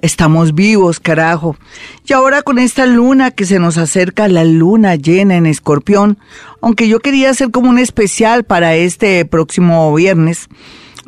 Estamos vivos, carajo. Y ahora con esta luna que se nos acerca, la luna llena en escorpión, aunque yo quería hacer como un especial para este próximo viernes,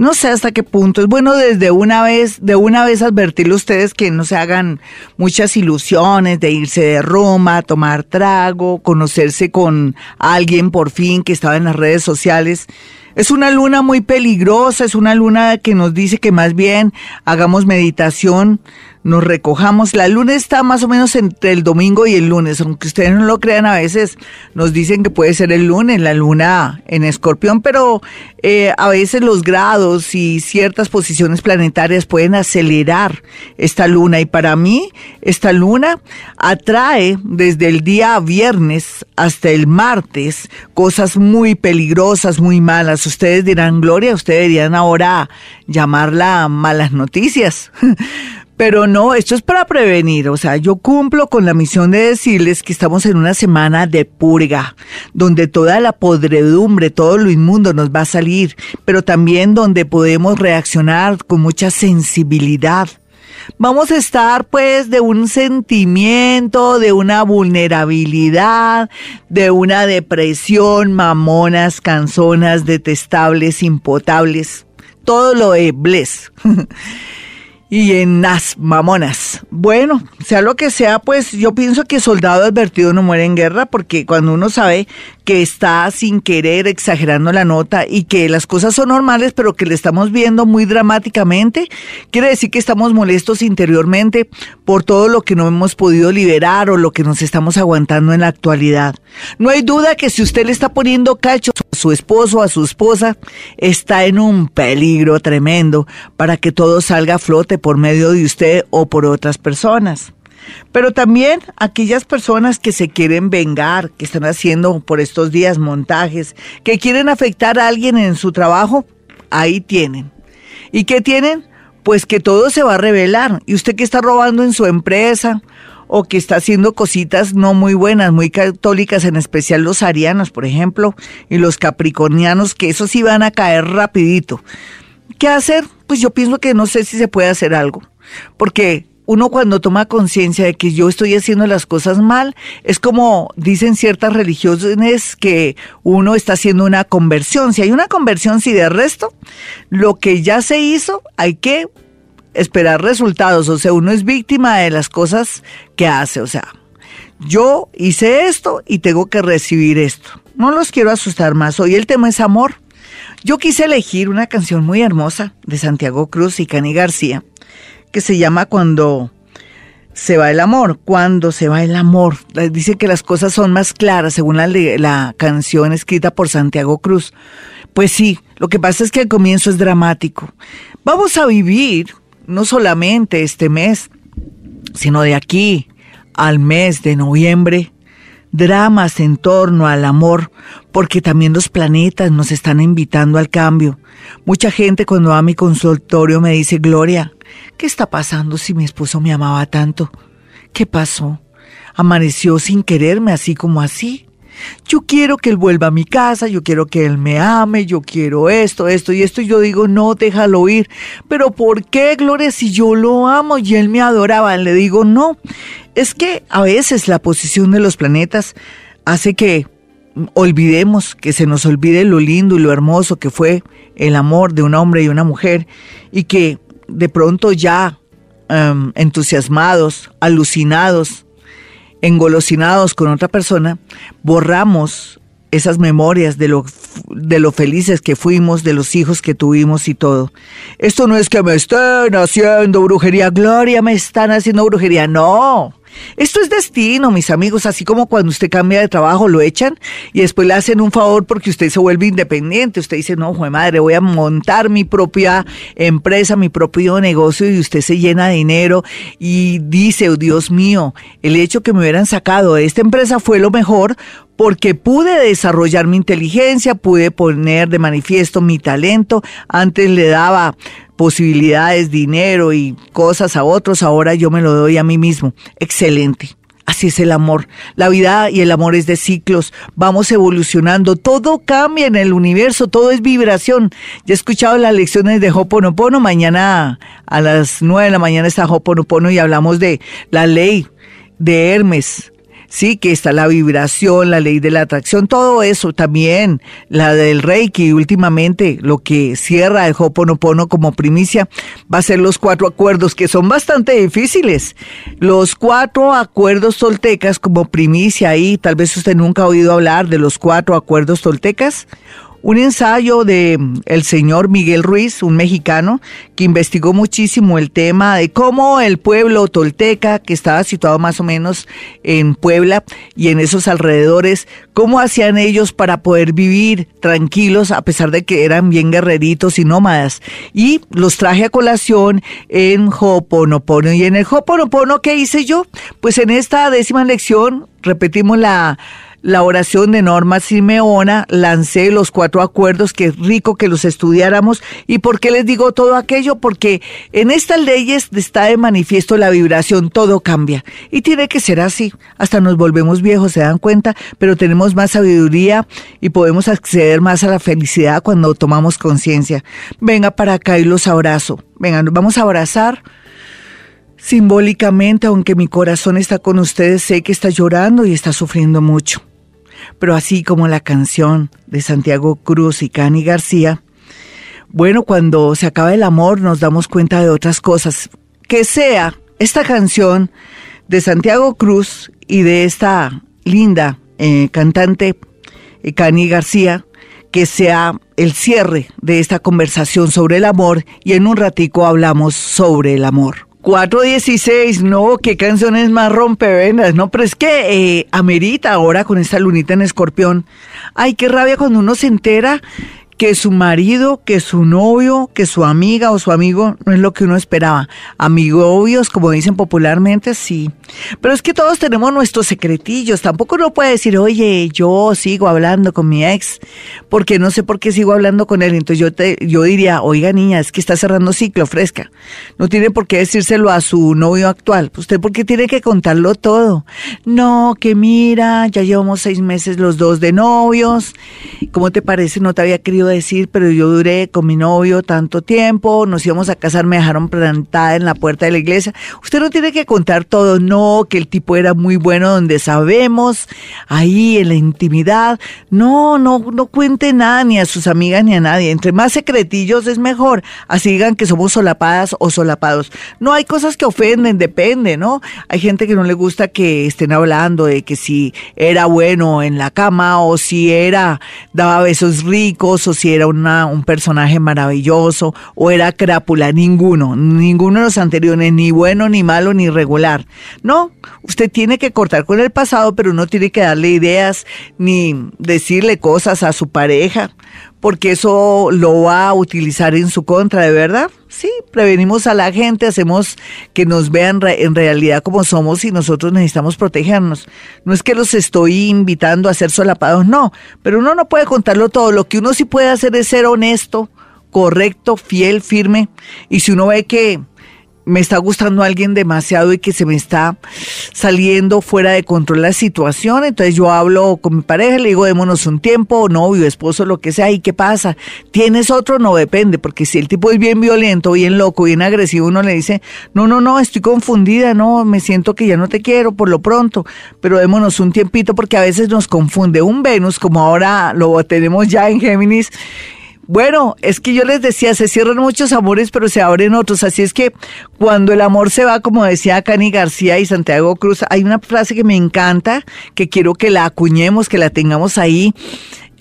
no sé hasta qué punto. Es bueno desde una vez, de una vez advertirle a ustedes que no se hagan muchas ilusiones de irse de Roma, tomar trago, conocerse con alguien por fin que estaba en las redes sociales. Es una luna muy peligrosa, es una luna que nos dice que más bien hagamos meditación, nos recojamos. La luna está más o menos entre el domingo y el lunes, aunque ustedes no lo crean a veces, nos dicen que puede ser el lunes, la luna en escorpión, pero eh, a veces los grados y ciertas posiciones planetarias pueden acelerar esta luna y para mí esta luna atrae desde el día viernes hasta el martes cosas muy peligrosas, muy malas. Ustedes dirán, Gloria, ustedes dirían ahora llamarla malas noticias. Pero no, esto es para prevenir. O sea, yo cumplo con la misión de decirles que estamos en una semana de purga, donde toda la podredumbre, todo lo inmundo nos va a salir, pero también donde podemos reaccionar con mucha sensibilidad. Vamos a estar pues de un sentimiento, de una vulnerabilidad, de una depresión, mamonas, canzonas, detestables, impotables. Todo lo de bless. y en las mamonas. Bueno, sea lo que sea, pues yo pienso que soldado advertido no muere en guerra, porque cuando uno sabe que está sin querer exagerando la nota y que las cosas son normales, pero que le estamos viendo muy dramáticamente, quiere decir que estamos molestos interiormente por todo lo que no hemos podido liberar o lo que nos estamos aguantando en la actualidad. No hay duda que si usted le está poniendo cacho a su esposo, a su esposa, está en un peligro tremendo para que todo salga a flote por medio de usted o por otras personas. Pero también aquellas personas que se quieren vengar, que están haciendo por estos días montajes, que quieren afectar a alguien en su trabajo, ahí tienen. ¿Y qué tienen? Pues que todo se va a revelar. Y usted que está robando en su empresa o que está haciendo cositas no muy buenas, muy católicas, en especial los arianos, por ejemplo, y los capricornianos, que esos sí van a caer rapidito. ¿Qué hacer? Pues yo pienso que no sé si se puede hacer algo, porque uno cuando toma conciencia de que yo estoy haciendo las cosas mal, es como dicen ciertas religiones que uno está haciendo una conversión. Si hay una conversión, si de resto, lo que ya se hizo, hay que esperar resultados. O sea, uno es víctima de las cosas que hace. O sea, yo hice esto y tengo que recibir esto. No los quiero asustar más. Hoy el tema es amor. Yo quise elegir una canción muy hermosa de Santiago Cruz y Cani García que se llama Cuando se va el amor, cuando se va el amor. Dice que las cosas son más claras según la, la canción escrita por Santiago Cruz. Pues sí, lo que pasa es que el comienzo es dramático. Vamos a vivir no solamente este mes, sino de aquí al mes de noviembre, dramas en torno al amor, porque también los planetas nos están invitando al cambio. Mucha gente cuando va a mi consultorio me dice, Gloria, ¿qué está pasando si mi esposo me amaba tanto? ¿Qué pasó? Amaneció sin quererme así como así. Yo quiero que él vuelva a mi casa, yo quiero que él me ame, yo quiero esto, esto y esto. Y yo digo, no, déjalo ir. Pero ¿por qué, Gloria, si yo lo amo y él me adoraba? Le digo, no. Es que a veces la posición de los planetas hace que olvidemos, que se nos olvide lo lindo y lo hermoso que fue el amor de un hombre y una mujer y que de pronto ya em, entusiasmados, alucinados, engolosinados con otra persona, borramos esas memorias de lo, de lo felices que fuimos, de los hijos que tuvimos y todo. Esto no es que me estén haciendo brujería, Gloria, me están haciendo brujería, no. Esto es destino, mis amigos, así como cuando usted cambia de trabajo, lo echan y después le hacen un favor porque usted se vuelve independiente. Usted dice, no, joder madre, voy a montar mi propia empresa, mi propio negocio y usted se llena de dinero y dice, oh, Dios mío, el hecho que me hubieran sacado de esta empresa fue lo mejor porque pude desarrollar mi inteligencia, pude poner de manifiesto mi talento. Antes le daba posibilidades, dinero y cosas a otros, ahora yo me lo doy a mí mismo. Excelente. Así es el amor. La vida y el amor es de ciclos. Vamos evolucionando. Todo cambia en el universo. Todo es vibración. Ya he escuchado las lecciones de Hoponopono. Mañana a las nueve de la mañana está Hoponopono y hablamos de la ley de Hermes sí, que está la vibración, la ley de la atracción, todo eso también, la del Reiki, últimamente lo que cierra el Hoponopono como primicia va a ser los cuatro acuerdos que son bastante difíciles. Los cuatro acuerdos toltecas como primicia ahí, tal vez usted nunca ha oído hablar de los cuatro acuerdos toltecas un ensayo de mm, el señor Miguel Ruiz, un mexicano, que investigó muchísimo el tema de cómo el pueblo tolteca, que estaba situado más o menos en Puebla y en esos alrededores, cómo hacían ellos para poder vivir tranquilos a pesar de que eran bien guerreritos y nómadas. Y los traje a colación en Hoponopono. Y en el Hoponopono, ¿qué hice yo? Pues en esta décima lección repetimos la la oración de Norma Simeona, lancé los cuatro acuerdos, que es rico que los estudiáramos. ¿Y por qué les digo todo aquello? Porque en estas leyes está de manifiesto la vibración, todo cambia. Y tiene que ser así. Hasta nos volvemos viejos, se dan cuenta, pero tenemos más sabiduría y podemos acceder más a la felicidad cuando tomamos conciencia. Venga para acá y los abrazo. Venga, nos vamos a abrazar. Simbólicamente, aunque mi corazón está con ustedes, sé que está llorando y está sufriendo mucho pero así como la canción de Santiago Cruz y Cani García, bueno, cuando se acaba el amor nos damos cuenta de otras cosas. Que sea esta canción de Santiago Cruz y de esta linda eh, cantante eh, Cani García, que sea el cierre de esta conversación sobre el amor y en un ratico hablamos sobre el amor. 416, no, qué canciones más rompevenas, no, pero es que eh, amerita ahora con esta lunita en escorpión. Ay, qué rabia cuando uno se entera que su marido, que su novio, que su amiga o su amigo no es lo que uno esperaba. Amigobios, como dicen popularmente, sí. Pero es que todos tenemos nuestros secretillos. Tampoco uno puede decir, oye, yo sigo hablando con mi ex, porque no sé por qué sigo hablando con él. Entonces yo, te, yo diría, oiga niña, es que está cerrando ciclo, fresca. No tiene por qué decírselo a su novio actual. ¿Usted por qué tiene que contarlo todo? No, que mira, ya llevamos seis meses los dos de novios. ¿Cómo te parece? No te había querido decir, pero yo duré con mi novio tanto tiempo, nos íbamos a casar, me dejaron plantada en la puerta de la iglesia. Usted no tiene que contar todo, no, que el tipo era muy bueno donde sabemos, ahí en la intimidad. No, no, no cuente nada ni a sus amigas ni a nadie. Entre más secretillos es mejor. Así digan que somos solapadas o solapados. No hay cosas que ofenden, depende, ¿no? Hay gente que no le gusta que estén hablando de que si era bueno en la cama o si era, daba besos ricos o era una, un personaje maravilloso o era crápula, ninguno, ninguno de los anteriores, ni bueno, ni malo, ni regular. No, usted tiene que cortar con el pasado, pero no tiene que darle ideas ni decirle cosas a su pareja, porque eso lo va a utilizar en su contra, ¿de verdad? Sí, prevenimos a la gente, hacemos que nos vean en realidad como somos y nosotros necesitamos protegernos. No es que los estoy invitando a ser solapados, no, pero uno no puede contarlo todo. Lo que uno sí puede hacer es ser honesto, correcto, fiel, firme. Y si uno ve que me está gustando alguien demasiado y que se me está saliendo fuera de control la situación. Entonces yo hablo con mi pareja, le digo, démonos un tiempo, novio, esposo, lo que sea. ¿Y qué pasa? ¿Tienes otro? No depende, porque si el tipo es bien violento, bien loco, bien agresivo, uno le dice, no, no, no, estoy confundida, no, me siento que ya no te quiero por lo pronto, pero démonos un tiempito porque a veces nos confunde un Venus, como ahora lo tenemos ya en Géminis bueno, es que yo les decía, se cierran muchos amores, pero se abren otros. Así es que cuando el amor se va, como decía Cani García y Santiago Cruz, hay una frase que me encanta, que quiero que la acuñemos, que la tengamos ahí.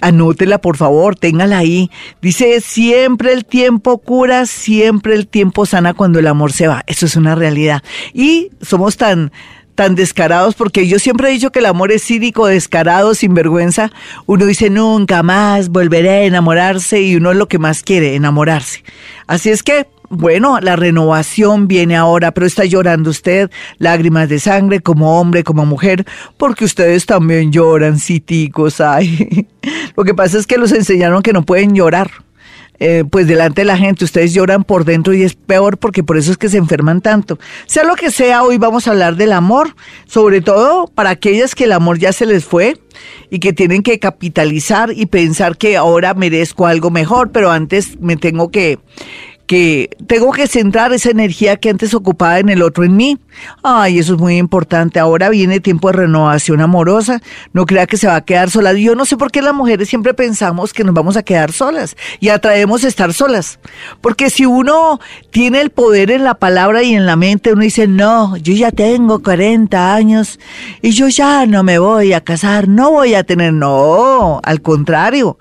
Anótela, por favor, téngala ahí. Dice, siempre el tiempo cura, siempre el tiempo sana cuando el amor se va. Eso es una realidad. Y somos tan tan descarados, porque yo siempre he dicho que el amor es cínico, descarado, sin vergüenza. Uno dice, nunca más volveré a enamorarse y uno es lo que más quiere, enamorarse. Así es que bueno, la renovación viene ahora, pero está llorando usted lágrimas de sangre como hombre, como mujer, porque ustedes también lloran, citicos, ay. Lo que pasa es que los enseñaron que no pueden llorar. Eh, pues delante de la gente, ustedes lloran por dentro y es peor porque por eso es que se enferman tanto. Sea lo que sea, hoy vamos a hablar del amor, sobre todo para aquellas que el amor ya se les fue y que tienen que capitalizar y pensar que ahora merezco algo mejor, pero antes me tengo que que tengo que centrar esa energía que antes ocupaba en el otro en mí. Ay, eso es muy importante. Ahora viene tiempo de renovación amorosa. No crea que se va a quedar sola. Yo no sé por qué las mujeres siempre pensamos que nos vamos a quedar solas y atraemos estar solas. Porque si uno tiene el poder en la palabra y en la mente, uno dice, no, yo ya tengo 40 años y yo ya no me voy a casar, no voy a tener, no, al contrario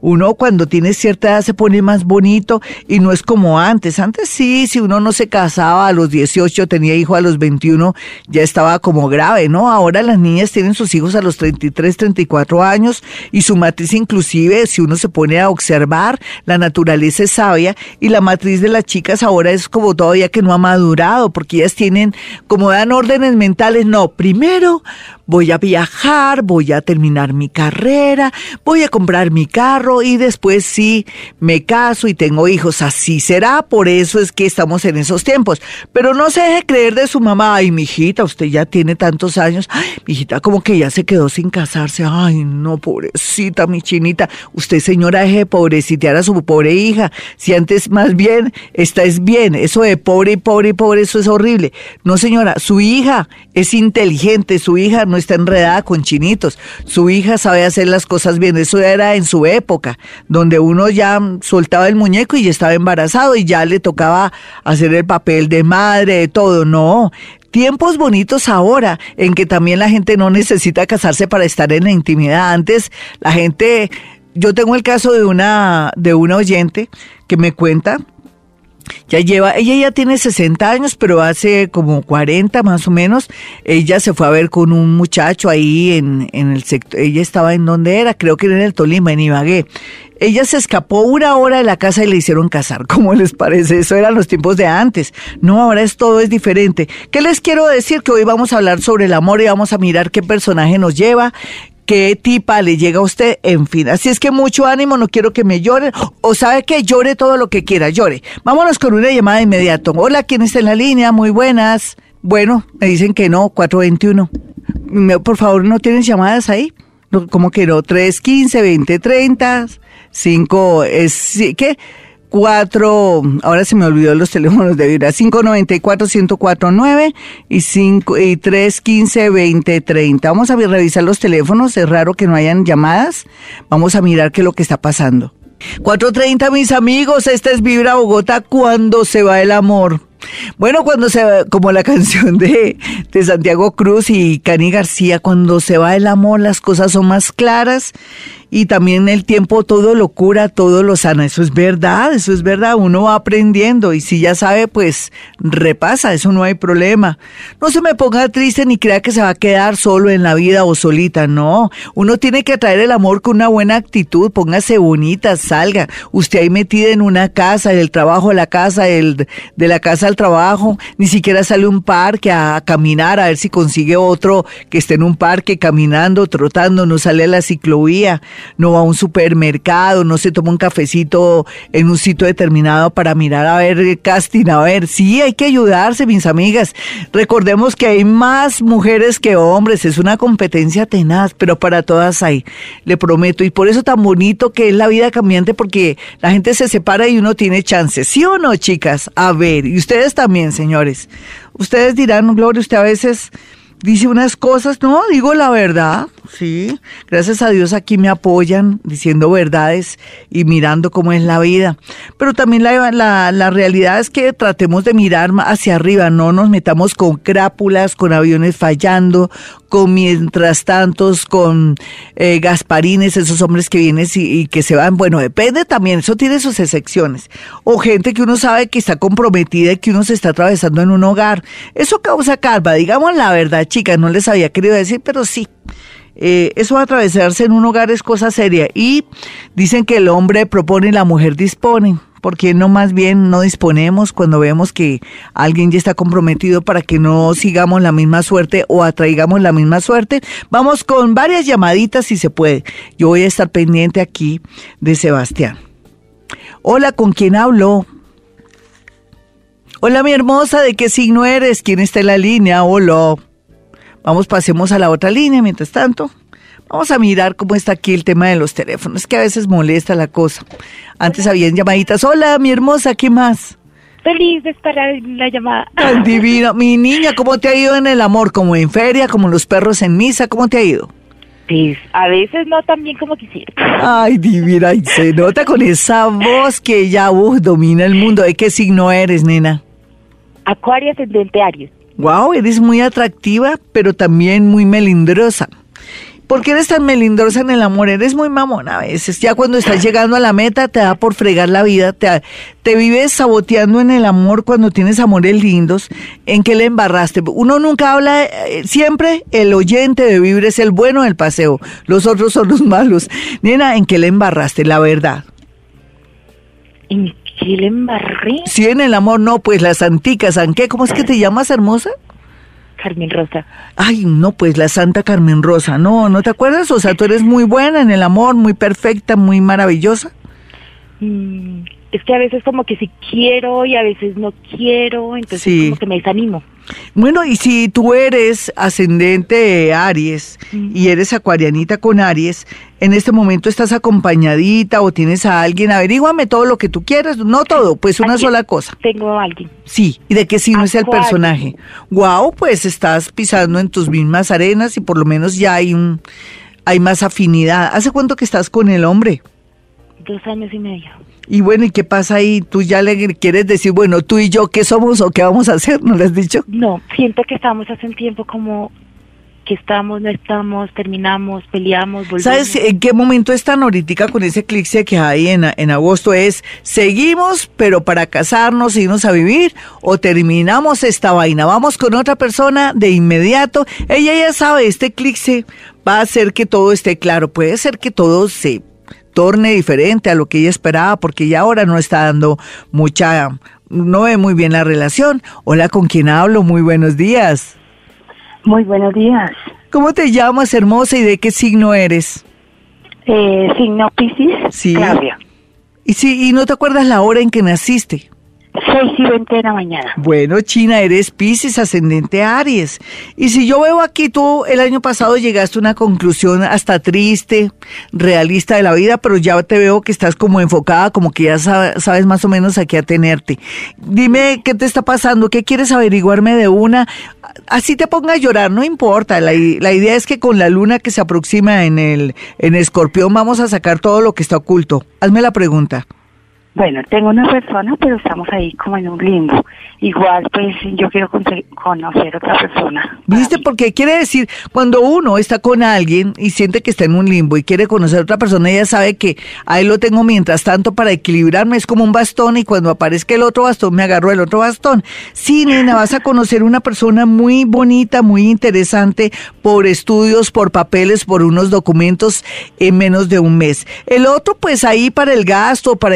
uno cuando tiene cierta edad se pone más bonito y no es como antes. Antes sí, si uno no se casaba a los 18, tenía hijo a los 21, ya estaba como grave, ¿no? Ahora las niñas tienen sus hijos a los 33, 34 años y su matriz inclusive, si uno se pone a observar, la naturaleza es sabia y la matriz de las chicas ahora es como todavía que no ha madurado porque ellas tienen, como dan órdenes mentales, no, primero voy a viajar, voy a terminar mi carrera, voy a comprar mi carro y después sí me caso y tengo hijos. Así será, por eso es que estamos en esos tiempos. Pero no se deje creer de su mamá, ay, mijita, usted ya tiene tantos años, ay, mijita, como que ya se quedó sin casarse, ay, no, pobrecita, mi chinita, usted señora deje de pobrecitear a su pobre hija, si antes más bien, esta es bien, eso de pobre y pobre y pobre, eso es horrible. No señora, su hija es inteligente, su hija no está enredada con chinitos. Su hija sabe hacer las cosas bien. Eso era en su época, donde uno ya soltaba el muñeco y ya estaba embarazado y ya le tocaba hacer el papel de madre, de todo. No, tiempos bonitos ahora en que también la gente no necesita casarse para estar en la intimidad. Antes la gente, yo tengo el caso de una de una oyente que me cuenta ya lleva, ella ya tiene 60 años, pero hace como 40 más o menos, ella se fue a ver con un muchacho ahí en, en el sector, ella estaba en donde era, creo que era en el Tolima, en Ibagué. Ella se escapó una hora de la casa y le hicieron casar. ¿Cómo les parece? Eso eran los tiempos de antes. No, ahora es todo es diferente. ¿Qué les quiero decir? Que hoy vamos a hablar sobre el amor y vamos a mirar qué personaje nos lleva, qué tipa le llega a usted, en fin. Así es que mucho ánimo, no quiero que me lloren, o sabe que llore todo lo que quiera, llore. Vámonos con una llamada de inmediato. Hola, ¿quién está en la línea? Muy buenas. Bueno, me dicen que no, 421. Por favor, ¿no tienes llamadas ahí? ¿Cómo que no? 315, 2030, 5, es, ¿qué? 4, ahora se me olvidó los teléfonos de vida, 594-1049 y, 5, y 315-2030. Vamos a revisar los teléfonos, es raro que no hayan llamadas. Vamos a mirar qué es lo que está pasando. 430, mis amigos, esta es Vibra Bogotá cuando se va el amor. Bueno, cuando se va, como la canción de, de Santiago Cruz y Cani García, cuando se va el amor, las cosas son más claras y también el tiempo todo lo cura, todo lo sana. Eso es verdad, eso es verdad. Uno va aprendiendo y si ya sabe, pues repasa, eso no hay problema. No se me ponga triste ni crea que se va a quedar solo en la vida o solita, no. Uno tiene que atraer el amor con una buena actitud, póngase bonita, salga. Usted ahí metida en una casa, del trabajo la casa, el, de la casa al trabajo, ni siquiera sale un parque a caminar a ver si consigue otro que esté en un parque caminando, trotando, no sale a la ciclovía no va a un supermercado, no se toma un cafecito en un sitio determinado para mirar a ver casting, a ver, sí, hay que ayudarse, mis amigas. Recordemos que hay más mujeres que hombres, es una competencia tenaz, pero para todas hay, le prometo, y por eso tan bonito que es la vida cambiante, porque la gente se separa y uno tiene chances, ¿sí o no, chicas? A ver, y ustedes también, señores. Ustedes dirán, Gloria, usted a veces dice unas cosas, no, digo la verdad, sí. Gracias a Dios aquí me apoyan diciendo verdades y mirando cómo es la vida. Pero también la, la, la realidad es que tratemos de mirar hacia arriba, no nos metamos con crápulas, con aviones fallando, con mientras tantos, con eh, Gasparines, esos hombres que vienen y, que se van. Bueno, depende también, eso tiene sus excepciones. O gente que uno sabe que está comprometida y que uno se está atravesando en un hogar. Eso causa calma, digamos la verdad, chicas, no les había querido decir, pero sí. Eh, eso atravesarse en un hogar es cosa seria. Y dicen que el hombre propone y la mujer dispone. ¿Por qué no más bien no disponemos cuando vemos que alguien ya está comprometido para que no sigamos la misma suerte o atraigamos la misma suerte? Vamos con varias llamaditas si se puede. Yo voy a estar pendiente aquí de Sebastián. Hola, ¿con quién hablo? Hola, mi hermosa, ¿de qué signo eres? ¿Quién está en la línea? Hola. Vamos, pasemos a la otra línea mientras tanto. Vamos a mirar cómo está aquí el tema de los teléfonos, que a veces molesta la cosa. Antes habían llamaditas. Hola, mi hermosa, ¿qué más? Feliz de estar en la llamada. Ay, divino. Mi niña, ¿cómo te ha ido en el amor? ¿Como en feria, como los perros en misa? ¿Cómo te ha ido? Pues a veces no tan bien como quisiera. Ay, divina, y se nota con esa voz que ya uh, domina el mundo. ¿De qué signo eres, nena? Acuario ascendente Aries. Wow, eres muy atractiva, pero también muy melindrosa. ¿Por qué eres tan melindrosa en el amor? Eres muy mamona a veces. Ya cuando estás llegando a la meta te da por fregar la vida. Te, te vives saboteando en el amor cuando tienes amores lindos. ¿En qué le embarraste? Uno nunca habla, eh, siempre el oyente de vivir es el bueno del paseo. Los otros son los malos. Nena, ¿en qué le embarraste? La verdad. ¿En qué le embarré? Sí, en el amor no, pues la santica, ¿san qué? ¿Cómo es que te llamas, hermosa? Carmen Rosa. Ay, no, pues la Santa Carmen Rosa. No, ¿no te acuerdas? O sea, tú eres muy buena en el amor, muy perfecta, muy maravillosa. Mm, es que a veces como que sí quiero y a veces no quiero, entonces Sí. como que me desanimo. Bueno, y si tú eres ascendente Aries y eres acuarianita con Aries, en este momento estás acompañadita o tienes a alguien, averíguame todo lo que tú quieras, no todo, pues una Aquí sola cosa. Tengo a alguien. Sí, ¿y de qué signo es el Acuario. personaje? Guau, pues estás pisando en tus mismas arenas y por lo menos ya hay un hay más afinidad. ¿Hace cuánto que estás con el hombre? Dos años y medio. Y bueno, ¿y qué pasa ahí? ¿Tú ya le quieres decir, bueno, tú y yo qué somos o qué vamos a hacer? ¿No le has dicho? No, siento que estamos hace un tiempo como que estamos, no estamos, terminamos, peleamos, volvemos. ¿Sabes en qué momento están ahorita con ese eclipse que hay en, en agosto? Es, ¿seguimos, pero para casarnos, irnos a vivir? ¿O terminamos esta vaina? Vamos con otra persona de inmediato. Ella ya sabe, este eclipse va a hacer que todo esté claro. Puede ser que todo se torne diferente a lo que ella esperaba, porque ya ahora no está dando mucha, no ve muy bien la relación. Hola, ¿con quién hablo? Muy buenos días. Muy buenos días. ¿Cómo te llamas, hermosa, y de qué signo eres? Eh, signo Piscis, Sí. Claudia. Y sí, y no te acuerdas la hora en que naciste. 6 y 20 de la mañana. Bueno, China, eres Pisces, ascendente Aries. Y si yo veo aquí, tú el año pasado llegaste a una conclusión hasta triste, realista de la vida, pero ya te veo que estás como enfocada, como que ya sa- sabes más o menos a qué atenerte. Dime qué te está pasando, qué quieres averiguarme de una. Así te ponga a llorar, no importa. La, la idea es que con la luna que se aproxima en el en Escorpión vamos a sacar todo lo que está oculto. Hazme la pregunta. Bueno, tengo una persona, pero estamos ahí como en un limbo. Igual, pues yo quiero conocer otra persona. ¿Viste? Porque quiere decir, cuando uno está con alguien y siente que está en un limbo y quiere conocer a otra persona, ella sabe que ahí lo tengo mientras tanto para equilibrarme, es como un bastón y cuando aparezca el otro bastón me agarro el otro bastón. Sí, nena, vas a conocer una persona muy bonita, muy interesante por estudios, por papeles, por unos documentos en menos de un mes. El otro, pues ahí para el gasto, para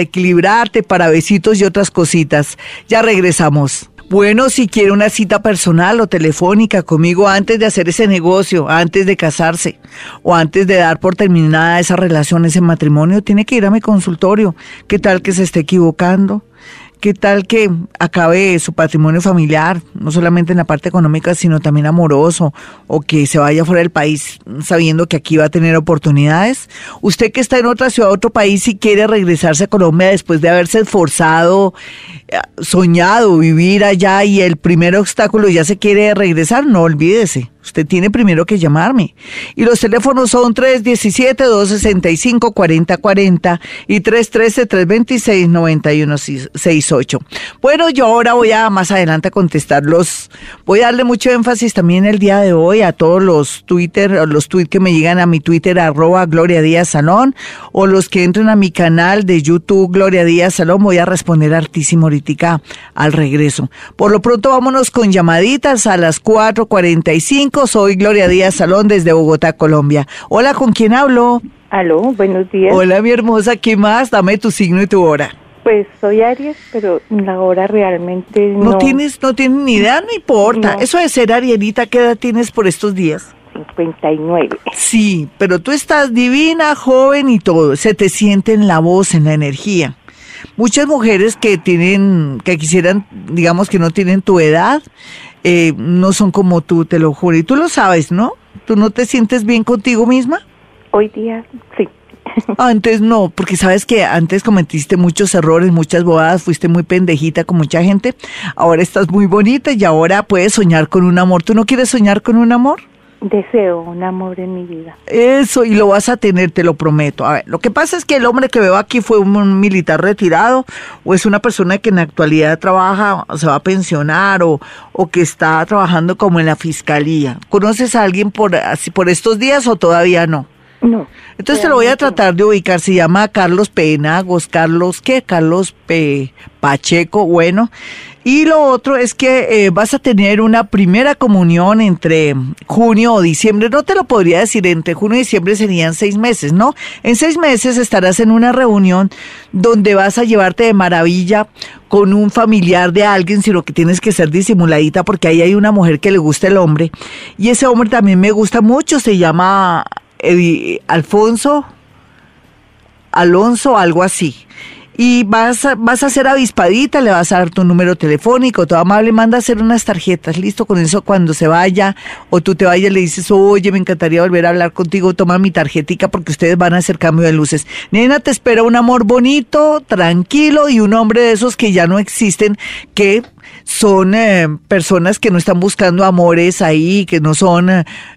para besitos y otras cositas. Ya regresamos. Bueno, si quiere una cita personal o telefónica conmigo antes de hacer ese negocio, antes de casarse o antes de dar por terminada esa relación, ese matrimonio, tiene que ir a mi consultorio. ¿Qué tal que se esté equivocando? ¿Qué tal que acabe su patrimonio familiar, no solamente en la parte económica, sino también amoroso, o que se vaya fuera del país sabiendo que aquí va a tener oportunidades? Usted que está en otra ciudad, otro país, y quiere regresarse a Colombia después de haberse esforzado, eh, soñado vivir allá y el primer obstáculo ya se quiere regresar, no olvídese. Usted tiene primero que llamarme. Y los teléfonos son 317-265-4040 y 313-326-9168. Bueno, yo ahora voy a más adelante a contestarlos. Voy a darle mucho énfasis también el día de hoy a todos los Twitter, los tweets que me llegan a mi Twitter, arroba Gloria Díaz Salón, o los que entren a mi canal de YouTube, Gloria Díaz Salón. Voy a responder hartísimo ahorita al regreso. Por lo pronto, vámonos con llamaditas a las 4.45 soy Gloria Díaz Salón desde Bogotá, Colombia. Hola, ¿con quién hablo? Aló, buenos días. Hola, mi hermosa, ¿qué más? Dame tu signo y tu hora. Pues soy Aries, pero la hora realmente no. ¿No tienes, no tienes ni idea? No importa. Eso de ser Arielita, ¿qué edad tienes por estos días? 59. Sí, pero tú estás divina, joven y todo. Se te siente en la voz, en la energía. Muchas mujeres que tienen, que quisieran, digamos que no tienen tu edad, eh, no son como tú, te lo juro. Y tú lo sabes, ¿no? ¿Tú no te sientes bien contigo misma? Hoy día, sí. Antes no, porque sabes que antes cometiste muchos errores, muchas bobadas, fuiste muy pendejita con mucha gente. Ahora estás muy bonita y ahora puedes soñar con un amor. ¿Tú no quieres soñar con un amor? Deseo un amor en mi vida. Eso, y lo vas a tener, te lo prometo. A ver, lo que pasa es que el hombre que veo aquí fue un militar retirado o es una persona que en la actualidad trabaja, se va a pensionar o, o que está trabajando como en la fiscalía. ¿Conoces a alguien por, así, por estos días o todavía no? No. Entonces te lo voy a tratar de ubicar. Se llama Carlos Penagos, Carlos, ¿qué? Carlos P. Pacheco, bueno. Y lo otro es que eh, vas a tener una primera comunión entre junio o diciembre. No te lo podría decir, entre junio y diciembre serían seis meses, ¿no? En seis meses estarás en una reunión donde vas a llevarte de maravilla con un familiar de alguien, sino que tienes que ser disimuladita porque ahí hay una mujer que le gusta el hombre. Y ese hombre también me gusta mucho, se llama Alfonso, Alonso, algo así y vas a, vas a ser avispadita, le vas a dar tu número telefónico, todo amable, manda a hacer unas tarjetas, listo, con eso cuando se vaya o tú te vayas le dices, oye, me encantaría volver a hablar contigo, toma mi tarjetica porque ustedes van a hacer cambio de luces. Nena, te espera un amor bonito, tranquilo y un hombre de esos que ya no existen, que son eh, personas que no están buscando amores ahí, que no son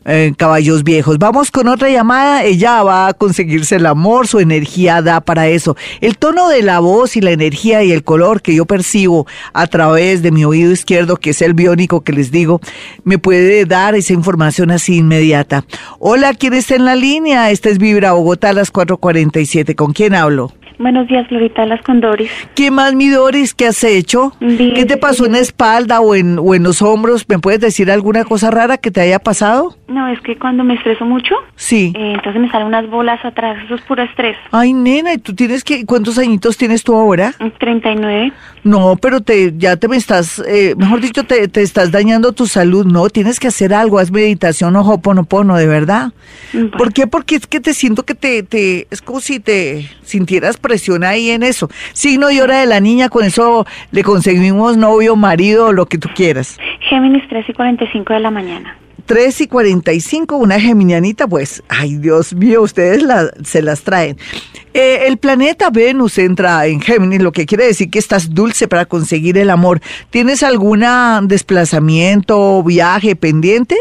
eh, caballos viejos. Vamos con otra llamada, ella va a conseguirse el amor, su energía da para eso. El tono de la voz y la energía y el color que yo percibo a través de mi oído izquierdo, que es el biónico que les digo, me puede dar esa información así inmediata. Hola, ¿quién está en la línea? Esta es Vibra Bogotá a las 4.47. ¿Con quién hablo? Buenos días, Florita, las con Doris. ¿Qué más, mi Doris? ¿Qué has hecho? ¿Qué te pasó en la espalda o en, o en los hombros? ¿Me puedes decir alguna cosa rara que te haya pasado? No, es que cuando me estreso mucho, sí. Eh, entonces me salen unas bolas atrás, eso es puro estrés. Ay, nena, ¿y tú tienes que, cuántos añitos tienes tú ahora? 39. No, pero te, ya te me estás, eh, mejor dicho, te, te, estás dañando tu salud, no, tienes que hacer algo, haz meditación, ojo, pono, de verdad. ¿Por qué? Porque es que te siento que te, te, es como si te sintieras presión ahí en eso. Signo y hora de la niña, con eso le conseguimos novio, marido, lo que tú quieras. Géminis 3 y 45 de la mañana. 3 y 45, una geminianita, pues, ay Dios mío, ustedes la, se las traen. Eh, el planeta Venus entra en Géminis, lo que quiere decir que estás dulce para conseguir el amor. ¿Tienes algún desplazamiento, viaje pendiente?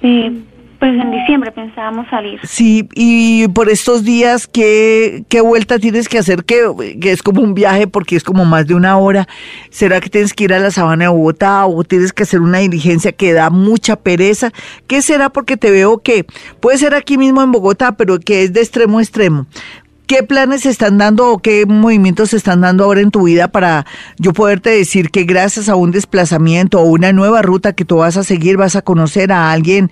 Sí. Pues en diciembre pensábamos salir. Sí, y por estos días, ¿qué, qué vuelta tienes que hacer? Que, que, es como un viaje porque es como más de una hora. ¿Será que tienes que ir a la sabana de Bogotá o tienes que hacer una diligencia que da mucha pereza? ¿Qué será? Porque te veo que puede ser aquí mismo en Bogotá, pero que es de extremo a extremo. ¿Qué planes se están dando o qué movimientos se están dando ahora en tu vida para yo poderte decir que gracias a un desplazamiento o una nueva ruta que tú vas a seguir vas a conocer a alguien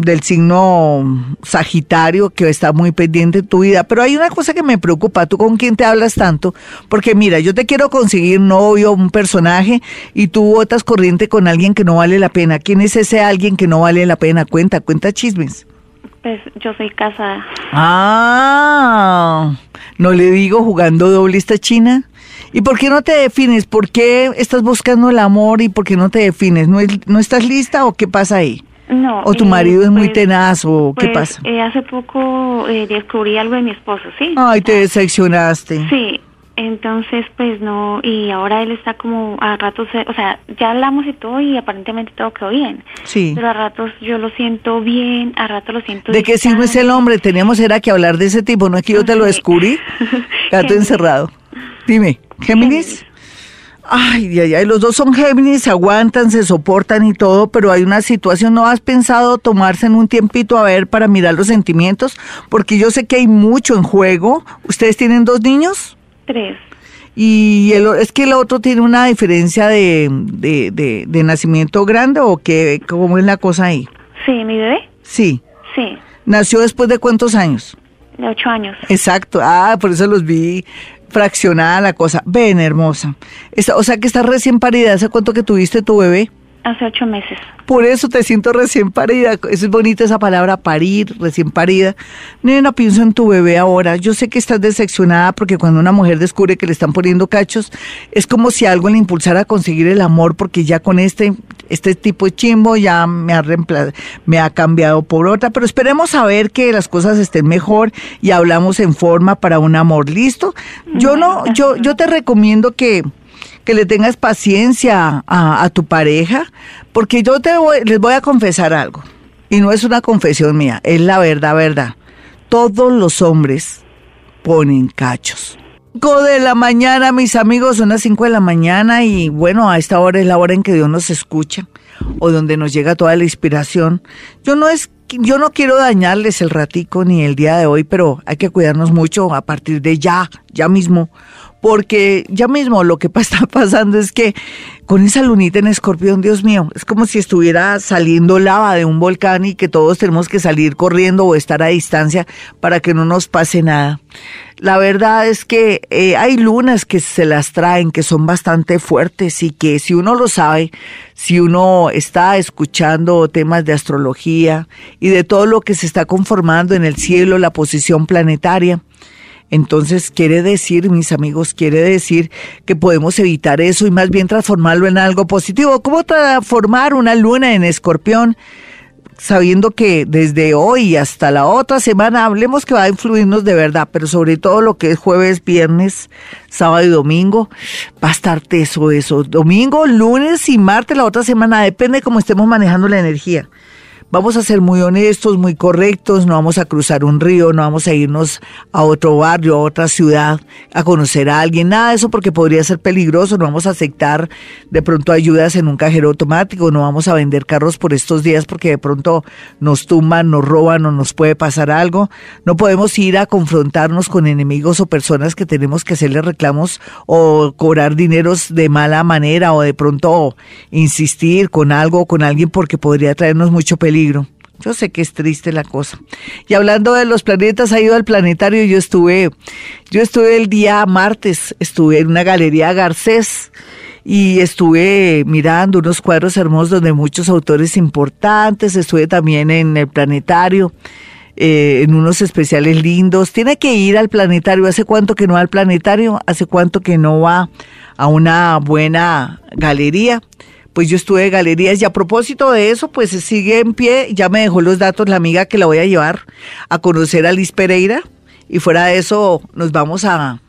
del signo Sagitario que está muy pendiente de tu vida? Pero hay una cosa que me preocupa, ¿tú con quién te hablas tanto? Porque mira, yo te quiero conseguir novio, un personaje y tú votas corriente con alguien que no vale la pena. ¿Quién es ese alguien que no vale la pena? Cuenta, cuenta chismes. Pues yo soy casada. Ah, no le digo jugando doble esta china. ¿Y por qué no te defines? ¿Por qué estás buscando el amor y por qué no te defines? ¿No, no estás lista o qué pasa ahí? No. ¿O tu marido es muy pues, tenaz o qué pues, pasa? Eh, hace poco eh, descubrí algo de mi esposo, ¿sí? Ay, te decepcionaste. Sí. Entonces, pues no, y ahora él está como a ratos, eh, o sea, ya hablamos y todo y aparentemente todo quedó bien. Sí. Pero a ratos yo lo siento bien, a ratos lo siento ¿De qué signo es el hombre? Teníamos era que hablar de ese tipo, no es que yo te lo descubrí. Gato encerrado. Dime, ¿Géminis? Ay, ay, ay, los dos son Géminis, se aguantan, se soportan y todo, pero hay una situación, ¿no has pensado tomarse en un tiempito a ver para mirar los sentimientos? Porque yo sé que hay mucho en juego. ¿Ustedes tienen dos niños? Tres. Y el, es que el otro tiene una diferencia de, de, de, de nacimiento grande o qué, cómo es la cosa ahí. Sí, mi bebé. Sí. Sí, ¿Nació después de cuántos años? de ocho años. Exacto. Ah, por eso los vi fraccionada la cosa. Ven, hermosa. Está- o sea que estás recién parida. ¿Hace cuánto que tuviste tu bebé? Hace ocho meses. Por eso te siento recién parida. Eso es bonita esa palabra, parir, recién parida. Nena, pienso en tu bebé ahora. Yo sé que estás decepcionada porque cuando una mujer descubre que le están poniendo cachos, es como si algo le impulsara a conseguir el amor porque ya con este, este tipo de chimbo ya me ha me ha cambiado por otra. Pero esperemos a ver que las cosas estén mejor y hablamos en forma para un amor. ¿Listo? Yo no, yo, yo te recomiendo que que le tengas paciencia a, tu pareja, porque yo te voy- les voy a confesar algo, y no es una confesión mía, es la verdad, verdad. Todos los hombres ponen cachos. 5 de la mañana, mis amigos, son las 5 de la mañana y bueno, a esta hora es la hora en que Dios nos escucha o donde nos llega toda la inspiración. Yo no es yo no quiero dañarles el ratico ni el día de hoy, pero hay que cuidarnos mucho a partir de ya, ya mismo, porque ya mismo lo que está pasando es que con esa lunita en escorpión, Dios mío, es como si estuviera saliendo lava de un volcán y que todos tenemos que salir corriendo o estar a distancia para que no nos pase nada. La verdad es que eh, hay lunas que se las traen, que son bastante fuertes y que si uno lo sabe, si uno está escuchando temas de astrología y de todo lo que se está conformando en el cielo, la posición planetaria, entonces quiere decir, mis amigos, quiere decir que podemos evitar eso y más bien transformarlo en algo positivo. ¿Cómo transformar una luna en escorpión? sabiendo que desde hoy hasta la otra semana hablemos que va a influirnos de verdad, pero sobre todo lo que es jueves, viernes, sábado y domingo, va a estar teso eso. Domingo, lunes y martes la otra semana, depende de cómo estemos manejando la energía. Vamos a ser muy honestos, muy correctos, no vamos a cruzar un río, no vamos a irnos a otro barrio, a otra ciudad, a conocer a alguien, nada de eso porque podría ser peligroso, no vamos a aceptar de pronto ayudas en un cajero automático, no vamos a vender carros por estos días porque de pronto nos tumban, nos roban o nos puede pasar algo, no podemos ir a confrontarnos con enemigos o personas que tenemos que hacerle reclamos o cobrar dineros de mala manera o de pronto insistir con algo o con alguien porque podría traernos mucho peligro. Yo sé que es triste la cosa. Y hablando de los planetas, ha ido al planetario. Yo estuve, yo estuve el día martes, estuve en una galería Garcés y estuve mirando unos cuadros hermosos donde muchos autores importantes. Estuve también en el planetario. eh, en unos especiales lindos. Tiene que ir al planetario. ¿Hace cuánto que no va al planetario? ¿Hace cuánto que no va a una buena galería? Pues yo estuve en galerías y a propósito de eso, pues sigue en pie. Ya me dejó los datos la amiga que la voy a llevar a conocer a Liz Pereira. Y fuera de eso, nos vamos a,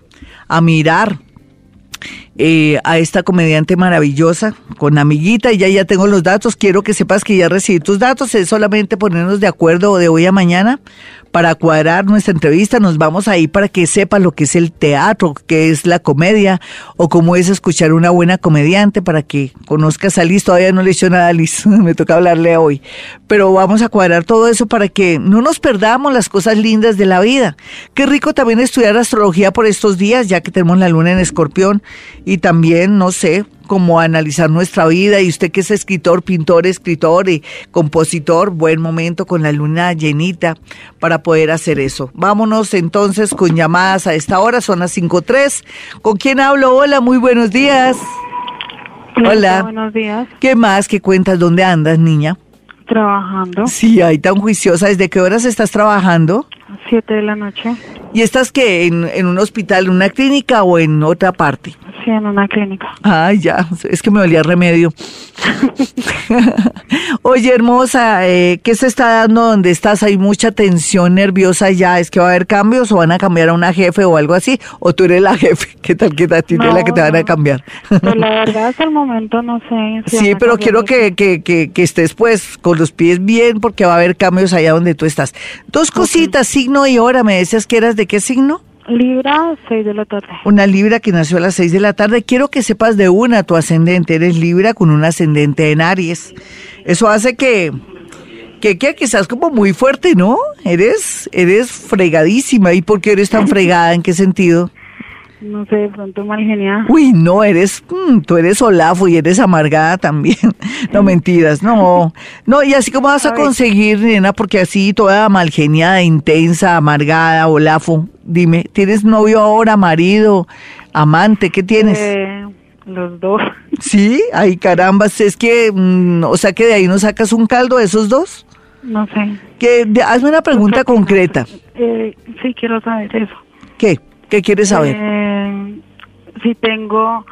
a mirar eh, a esta comediante maravillosa con amiguita y ya ya tengo los datos. Quiero que sepas que ya recibí tus datos. Es solamente ponernos de acuerdo de hoy a mañana para cuadrar nuestra entrevista. Nos vamos ahí para que sepas lo que es el teatro, qué es la comedia o cómo es escuchar una buena comediante para que conozcas a Liz. Todavía no le he nada a Liz, me toca hablarle hoy. Pero vamos a cuadrar todo eso para que no nos perdamos las cosas lindas de la vida. Qué rico también estudiar astrología por estos días, ya que tenemos la luna en escorpión y también, no sé, como analizar nuestra vida y usted que es escritor, pintor, escritor y compositor, buen momento con la luna llenita para poder hacer eso. Vámonos entonces con llamadas a esta hora, son las 5.3. ¿Con quién hablo? Hola, muy buenos días. Hola. Buenos días. ¿Qué más? ¿Qué cuentas? ¿Dónde andas, niña? Trabajando. Sí, ahí tan juiciosa. ¿Desde qué horas estás trabajando? Siete de la noche. ¿Y estás qué? ¿En, en un hospital, en una clínica o en otra parte? Sí, en una clínica. Ay, ya, es que me olía remedio. Oye, hermosa, eh, ¿qué se está dando donde estás? ¿Hay mucha tensión nerviosa ya? ¿Es que va a haber cambios o van a cambiar a una jefe o algo así? ¿O tú eres la jefe? ¿Qué tal que ti No, la que te van a cambiar? Pues la verdad, hasta el momento no sé. si Sí, pero quiero que, que, que, que estés pues con los pies bien porque va a haber cambios allá donde tú estás. Dos cositas, signo y hora. ¿Me decías que eras de qué signo? Libra, 6 de la tarde. Una Libra que nació a las 6 de la tarde. Quiero que sepas de una tu ascendente. Eres Libra con un ascendente en Aries. Eso hace que, que, que quizás como muy fuerte, ¿no? Eres, eres fregadísima. ¿Y por qué eres tan fregada? ¿En qué sentido? No sé, de pronto mal genial. Uy, no, eres, mm, tú eres olafo y eres amargada también. No mentiras, no. No, y así como vas a, conseguir, nena, porque así toda malgeniada, intensa, amargada, olafo. Dime, ¿tienes novio ahora, marido, amante? ¿Qué tienes? Eh, los dos. Sí, ay carambas, es que, mm, o sea que de ahí no sacas un caldo de esos dos. No sé. Que, de- hazme una pregunta concreta. Eh, sí, quiero saber eso. ¿Qué? ¿Qué quieres saber? Eh, si tengo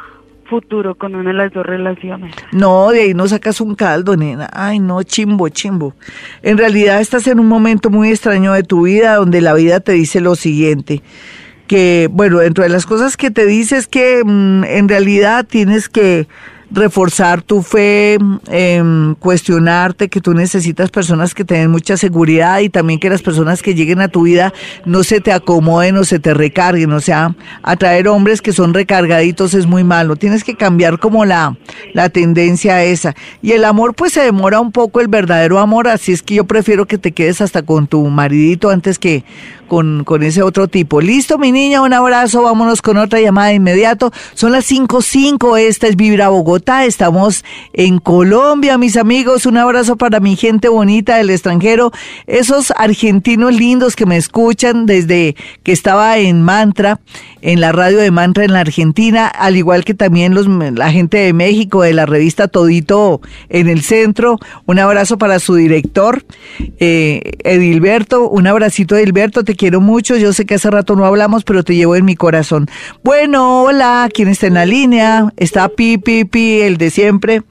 futuro con una de las dos relaciones. No, de ahí no sacas un caldo, nena. Ay, no, chimbo, chimbo. En realidad estás en un momento muy extraño de tu vida donde la vida te dice lo siguiente. Que, bueno, dentro de las cosas que te dice es que mm, en realidad tienes que reforzar tu fe, em, cuestionarte que tú necesitas personas que te den mucha seguridad y también que las personas que lleguen a tu vida no se te acomoden o se te recarguen. O sea, atraer hombres que son recargaditos es muy malo. Tienes que cambiar como la, la tendencia esa. Y el amor pues se demora un poco el verdadero amor, así es que yo prefiero que te quedes hasta con tu maridito antes que con, con ese otro tipo. Listo, mi niña, un abrazo, vámonos con otra llamada de inmediato. Son las 5.05, esta es Vibra Bogotá, estamos en Colombia, mis amigos, un abrazo para mi gente bonita del extranjero, esos argentinos lindos que me escuchan desde que estaba en Mantra, en la radio de Mantra en la Argentina, al igual que también los, la gente de México, de la revista Todito en el centro, un abrazo para su director, eh, Edilberto, un abracito Edilberto, te quiero mucho, yo sé que hace rato no hablamos, pero te llevo en mi corazón. Bueno, hola, ¿quién está en la línea? Está Pi, Pi, Pi, el de siempre,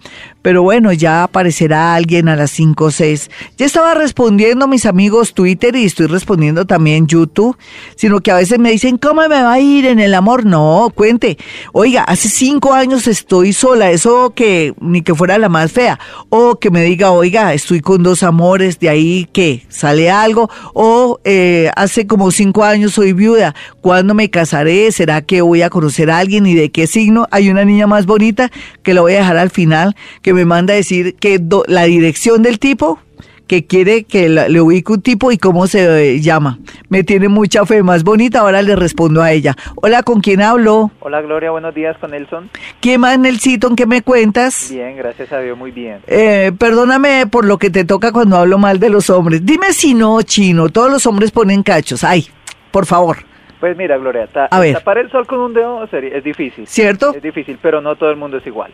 pero bueno, ya aparecerá alguien a las 5 o 6. Ya estaba respondiendo mis amigos Twitter y estoy respondiendo también YouTube, sino que a veces me dicen, ¿cómo me va a ir en el amor? No, cuente. Oiga, hace cinco años estoy sola, eso que ni que fuera la más fea. O que me diga, oiga, estoy con dos amores, de ahí que sale algo. O eh, hace como cinco años soy viuda, ¿cuándo me casaré? ¿Será que voy a conocer a alguien y de qué signo? Hay una niña más bonita que la voy a dejar al final, que me manda a decir que do- la dirección del tipo que quiere que la- le ubique un tipo y cómo se eh, llama. Me tiene mucha fe, más bonita, ahora le respondo a ella. Hola, ¿con quién hablo? Hola Gloria, buenos días con Nelson. ¿Qué más, Nelsito, qué me cuentas? Bien, gracias a Dios, muy bien. Eh, perdóname por lo que te toca cuando hablo mal de los hombres. Dime si no, chino, todos los hombres ponen cachos. Ay, por favor, Pues mira Gloria, ta- A ver. tapar el sol con un dedo sería- es difícil. ¿cierto? Es difícil, pero no todo el mundo es igual.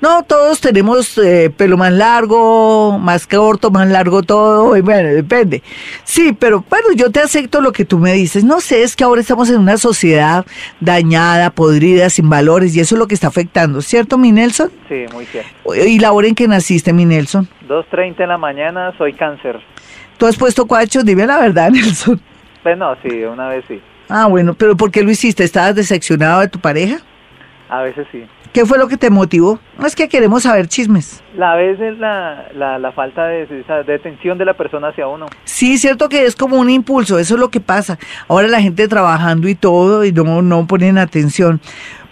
No, todos tenemos eh, pelo más largo, más corto, más largo todo, y bueno, depende. Sí, pero bueno, yo te acepto lo que tú me dices. No sé, es que ahora estamos en una sociedad dañada, podrida, sin valores, y eso es lo que está afectando, ¿cierto, mi Nelson? Sí, muy cierto. ¿Y la hora en que naciste, mi Nelson? 2.30 en la mañana, soy cáncer. ¿Tú has puesto cuachos? Dime la verdad, Nelson. Pues no, sí, una vez sí. Ah, bueno, pero ¿por qué lo hiciste? ¿Estabas decepcionado de tu pareja? A veces sí. ¿Qué fue lo que te motivó? No es que queremos saber chismes. La vez es la, la, la falta de, de atención de la persona hacia uno. Sí, cierto que es como un impulso, eso es lo que pasa. Ahora la gente trabajando y todo y no, no ponen atención.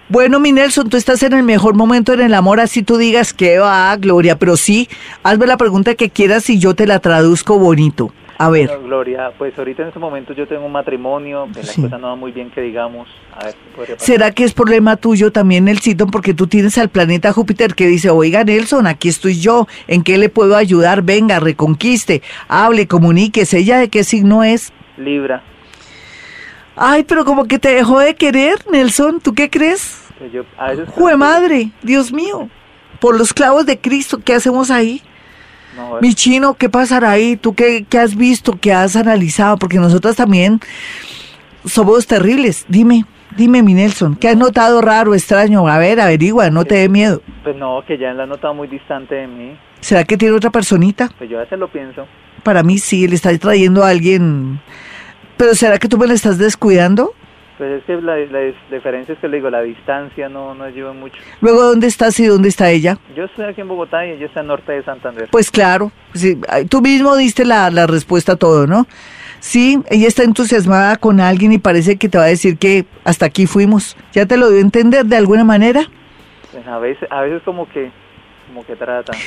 Bueno, mi Nelson, tú estás en el mejor momento en el amor, así tú digas que va, Gloria, pero sí, hazme la pregunta que quieras y yo te la traduzco bonito. A ver, Bueno, Gloria, pues ahorita en este momento yo tengo un matrimonio, pues Sí. la cosa no va muy bien que digamos. A ver, ¿qué? ¿será que es problema tuyo también, Nelsito? Porque tú tienes al planeta Júpiter que dice, oiga, Nelson, aquí estoy yo, ¿en qué le puedo ayudar? Venga, reconquiste, hable, comuníquese, ¿ella de qué signo es? Libra. Ay, pero como que te dejó de querer, Nelson, ¿tú qué crees? Yo a veces ¡Jue madre! Dios mío. Por los clavos de Cristo, ¿qué hacemos ahí? No, Mi chino, ¿qué pasará ahí? ¿Tú qué, qué has visto? ¿Qué has analizado? Porque nosotras también somos terribles. Dime. Dime, mi Nelson, ¿qué has notado raro, extraño? A ver, averigua, no te dé miedo. Pues no, que ya la ha notado muy distante de mí. ¿Será que tiene otra personita? Pues yo a veces lo pienso. Para mí sí, le está trayendo a alguien. Pero ¿será que tú me la estás descuidando? Pues es que la, la diferencia es que le digo, la distancia no, no ayuda mucho. Luego, ¿dónde estás y dónde está ella? Yo estoy aquí en Bogotá y ella está en norte de Santander. Pues claro, sí, tú mismo diste la, la respuesta a todo, ¿no? Sí, ella está entusiasmada con alguien y parece que te va a decir que hasta aquí fuimos. ¿Ya te lo dio a entender de alguna manera? Pues a veces, a veces como que, como que.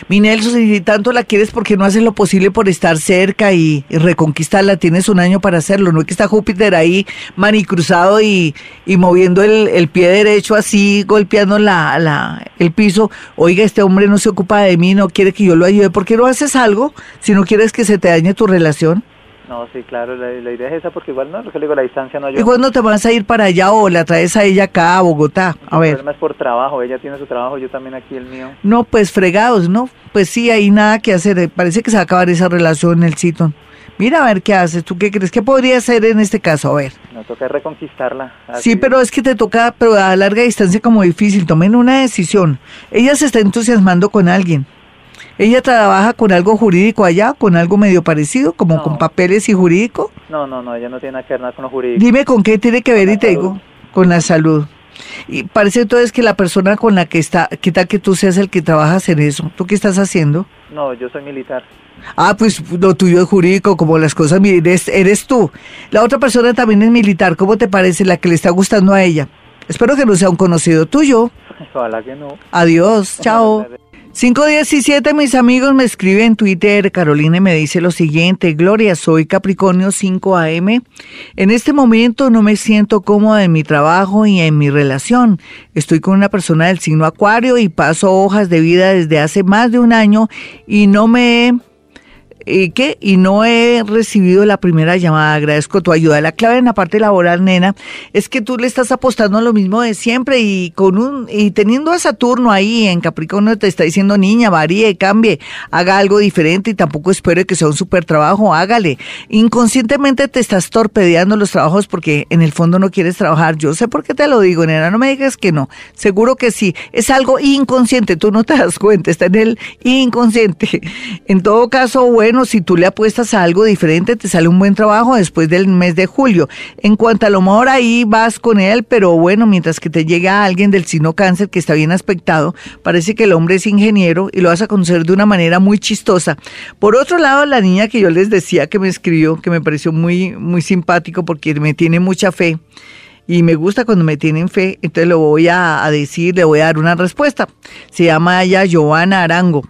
Mi Nelson, si tanto la quieres, porque no haces lo posible por estar cerca y, y reconquistarla? Tienes un año para hacerlo, no es que está Júpiter ahí manicruzado y, y moviendo el, el pie derecho así, golpeando la, la, el piso. Oiga, este hombre no se ocupa de mí, no quiere que yo lo ayude. ¿Por qué no haces algo si no quieres que se te dañe tu relación? No, sí, claro, la, la idea es esa porque igual no, lo que le digo, la distancia no ayuda. ¿Y cuándo te vas a ir para allá o la traes a ella acá a Bogotá? A El ver. problema es por trabajo, ella tiene su trabajo, yo también aquí el mío. No, pues fregados, ¿no? Pues sí, hay nada que hacer. eh, Parece que se va a acabar esa relación, el Citon. Mira a ver qué haces. ¿Tú qué crees? ¿Qué podría hacer en este caso? A ver. Nos toca reconquistarla. Sí, así. pero es que te toca, pero a larga distancia como difícil. Tomen una decisión. Ella se está entusiasmando con alguien. Ella trabaja con algo jurídico allá, con algo medio parecido, como No. con papeles y jurídico. No, no, no, ella no tiene nada que ver nada con lo jurídico. Dime con qué tiene que ver y te salud. digo, con la salud. Y parece entonces que la persona con la que está, ¿qué tal que tú seas el que trabajas en eso? ¿Tú qué estás haciendo? No, yo soy militar. Ah, pues lo tuyo es jurídico, como las cosas, eres, eres tú. La otra persona también es militar, ¿cómo te parece la que le está gustando a ella? Espero que no sea un conocido tuyo. Ojalá que no. Adiós, chao. 517, mis amigos, me escribe en Twitter, Carolina, me dice lo siguiente, Gloria, soy Capricornio 5AM. En este momento no me siento cómoda en mi trabajo y en mi relación. Estoy con una persona del signo Acuario y paso hojas de vida desde hace más de un año y no me he ¿Y qué? Y no he recibido la primera llamada. Agradezco tu ayuda. La clave en la parte laboral, nena, es que tú le estás apostando a lo mismo de siempre y con un y teniendo a Saturno ahí en Capricornio te está diciendo niña, varíe, cambie, haga algo diferente y tampoco espere que sea un super trabajo, hágale. Inconscientemente te estás torpedeando los trabajos porque en el fondo no quieres trabajar. Yo sé por qué te lo digo, nena, no me digas que no. Seguro que sí. Es algo inconsciente, tú no te das cuenta, está en el inconsciente. En todo caso, bueno, si tú le apuestas a algo diferente, te sale un buen trabajo después del mes de julio. En cuanto a lo mejor ahí vas con él, pero bueno, mientras que te llega alguien del signo cáncer que está bien aspectado, parece que el hombre es ingeniero y lo vas a conocer de una manera muy chistosa. Por otro lado, la niña que yo les decía que me escribió, que me pareció muy, muy simpático porque me tiene mucha fe y me gusta cuando me tienen fe, entonces lo voy a, a decir, le voy a dar una respuesta. Se llama ella Giovanna Arango.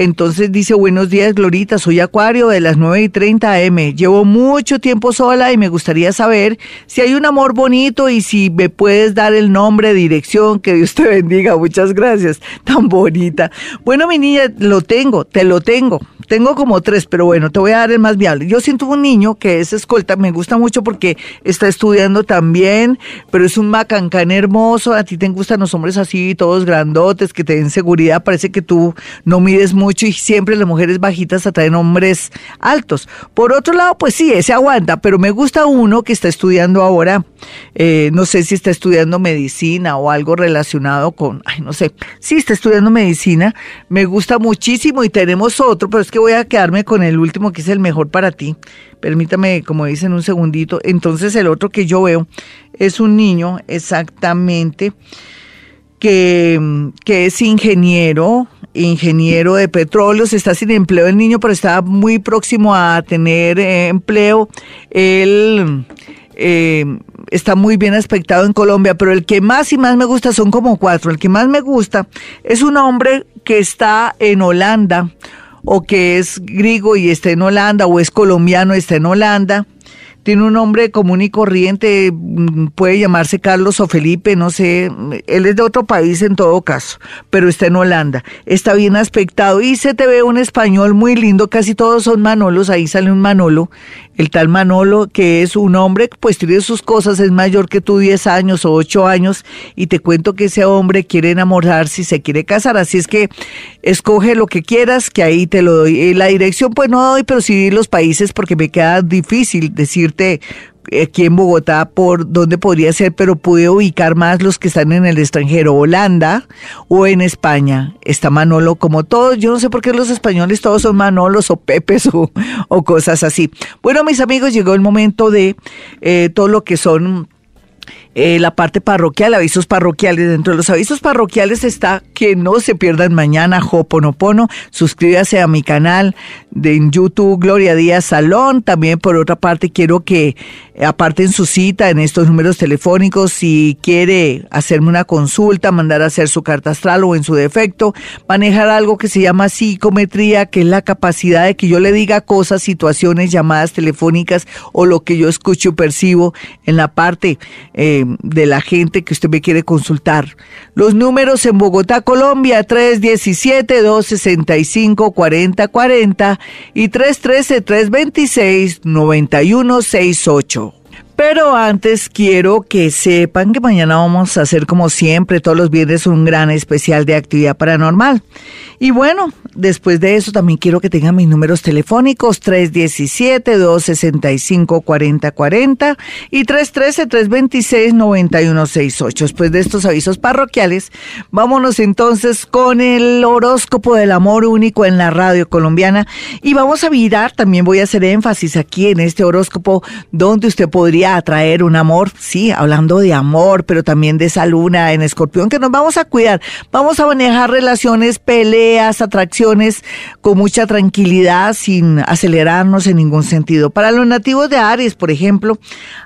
Entonces dice, buenos días, Glorita, soy Acuario de las 9 y 30 am. Llevo mucho tiempo sola y me gustaría saber si hay un amor bonito y si me puedes dar el nombre, dirección, que Dios te bendiga. Muchas gracias, tan bonita. Bueno, mi niña, lo tengo, te lo tengo. Tengo como tres, pero bueno, te voy a dar el más viable. Yo siento un niño que es escolta, me gusta mucho porque está estudiando también, pero es un macancán hermoso. A ti te gustan los hombres así, todos grandotes, que te den seguridad. Parece que tú no mides mucho y siempre las mujeres bajitas atraen hombres altos. Por otro lado, pues sí, ese aguanta, pero me gusta uno que está estudiando ahora, eh, no sé si está estudiando medicina o algo relacionado con, ay, no sé, sí está estudiando medicina, me gusta muchísimo y tenemos otro, pero es que voy a quedarme con el último que es el mejor para ti. Permítame, como dicen, un segundito. Entonces el otro que yo veo es un niño exactamente que, que es ingeniero, ingeniero de petróleos, está sin empleo el niño, pero está muy próximo a tener eh, empleo. Él eh, está muy bien aspectado en Colombia, pero el que más y más me gusta son como cuatro. El que más me gusta es un hombre que está en Holanda o que es griego y está en Holanda o es colombiano y está en Holanda tiene un nombre común y corriente, mm, puede llamarse Carlos o Felipe, no sé, él es de otro país en todo caso, pero está en Holanda, está bien aspectado y se te ve un español muy lindo, casi todos son Manolos, ahí sale un Manolo, el tal Manolo que es un hombre, pues tiene sus cosas, es mayor que tú 10 años o 8 años y te cuento que ese hombre quiere enamorarse y se quiere casar, así es que escoge lo que quieras, que ahí te lo doy. Eh, La dirección pues no doy, pero sí los países porque me queda difícil decirte aquí en Bogotá por dónde podría ser, pero pude ubicar más los que están en el extranjero, Holanda o en España. Está Manolo como todos, yo no sé por qué los españoles todos son Manolos o Pepes o, o cosas así. Bueno, mis amigos, llegó el momento de eh, todo lo que son eh, la parte parroquial, avisos parroquiales. Dentro de los avisos parroquiales está que no se pierdan mañana Hoponopono. Suscríbase a mi canal de en YouTube Gloria Díaz Salón. También por otra parte quiero que aparten su cita en estos números telefónicos si quiere hacerme una consulta, mandar a hacer su carta astral o en su defecto, manejar algo que se llama psicometría, que es la capacidad de que yo le diga cosas, situaciones, llamadas telefónicas o lo que yo escucho o percibo en la parte eh, de la gente que usted me quiere consultar. Los números en Bogotá, Colombia, 317-265-4040 y 313-326-9168. Pero antes quiero que sepan que mañana vamos a hacer como siempre, todos los viernes, un gran especial de actividad paranormal. Y bueno, después de eso también quiero que tengan mis números telefónicos 317-265-4040 y 313-326-9168. Después de estos avisos parroquiales, vámonos entonces con el horóscopo del amor único en la radio colombiana y vamos a mirar, también voy a hacer énfasis aquí en este horóscopo donde usted podría atraer un amor, sí, hablando de amor, pero también de esa luna en escorpión que nos vamos a cuidar. Vamos a manejar relaciones, peleas, atracciones con mucha tranquilidad sin acelerarnos en ningún sentido. Para los nativos de Aries, por ejemplo,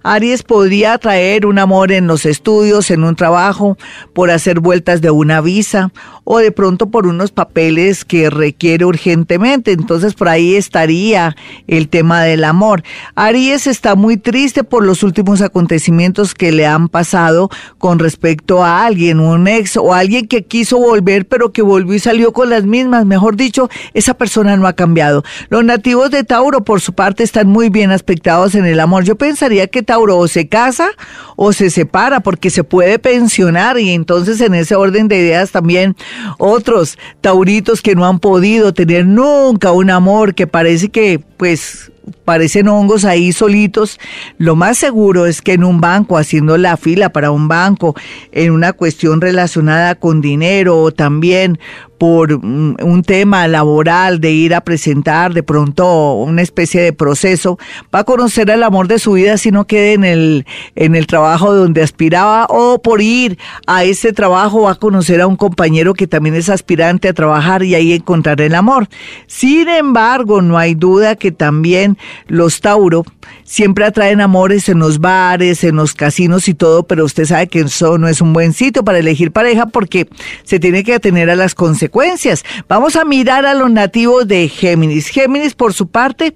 Aries podría atraer un amor en los estudios, en un trabajo, por hacer vueltas de una visa o de pronto por unos papeles que requiere urgentemente. Entonces por ahí estaría el tema del amor. Aries está muy triste por los últimos acontecimientos que le han pasado con respecto a alguien, un ex o alguien que quiso volver pero que volvió y salió con las mismas. Mejor dicho, esa persona no ha cambiado. Los nativos de Tauro por su parte están muy bien aspectados en el amor. Yo pensaría que Tauro o se casa o se separa porque se puede pensionar y entonces en ese orden de ideas también otros tauritos que no han podido tener nunca un amor que parece que pues parecen hongos ahí solitos, lo más seguro es que en un banco, haciendo la fila para un banco, en una cuestión relacionada con dinero o también por mm, un tema laboral de ir a presentar de pronto una especie de proceso, va a conocer el amor de su vida si no quede en el, en el trabajo donde aspiraba o por ir a ese trabajo va a conocer a un compañero que también es aspirante a trabajar y ahí encontrar el amor. Sin embargo, no hay duda que también los Tauro siempre atraen amores en los bares, en los casinos y todo, pero usted sabe que eso no es un buen sitio para elegir pareja porque se tiene que atener a las consecuencias. Vamos a mirar a los nativos de Géminis. Géminis, por su parte,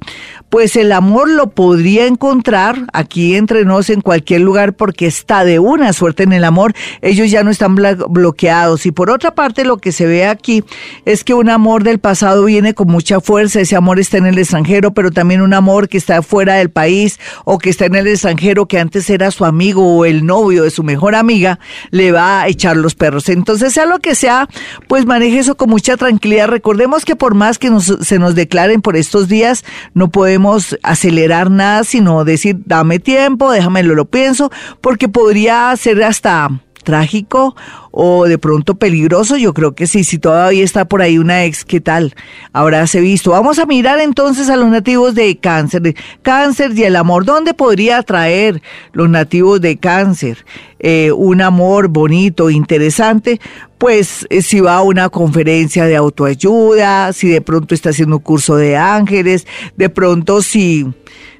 pues el amor lo podría encontrar aquí entre nos en cualquier lugar porque está de una suerte en el amor. Ellos ya no están bloqueados. Y por otra parte, lo que se ve aquí es que un amor del pasado viene con mucha fuerza. Ese amor está en el extranjero, pero también un amor que está fuera del país o que está en el extranjero que antes era su amigo o el novio de su mejor amiga, le va a echar los perros. Entonces, sea lo que sea, pues maneje eso con mucha tranquilidad. Recordemos que por más que se nos declaren por estos días, no podemos acelerar nada, sino decir, dame tiempo, déjamelo, lo pienso, porque podría ser hasta trágico o de pronto peligroso, yo creo que sí, si todavía está por ahí una ex, ¿qué tal? Habráse visto. Vamos a mirar entonces a los nativos de cáncer, cáncer y el amor. ¿Dónde podría atraer los nativos de cáncer eh, un amor bonito, interesante? Pues eh, si va a una conferencia de autoayuda, si de pronto está haciendo un curso de ángeles, de pronto si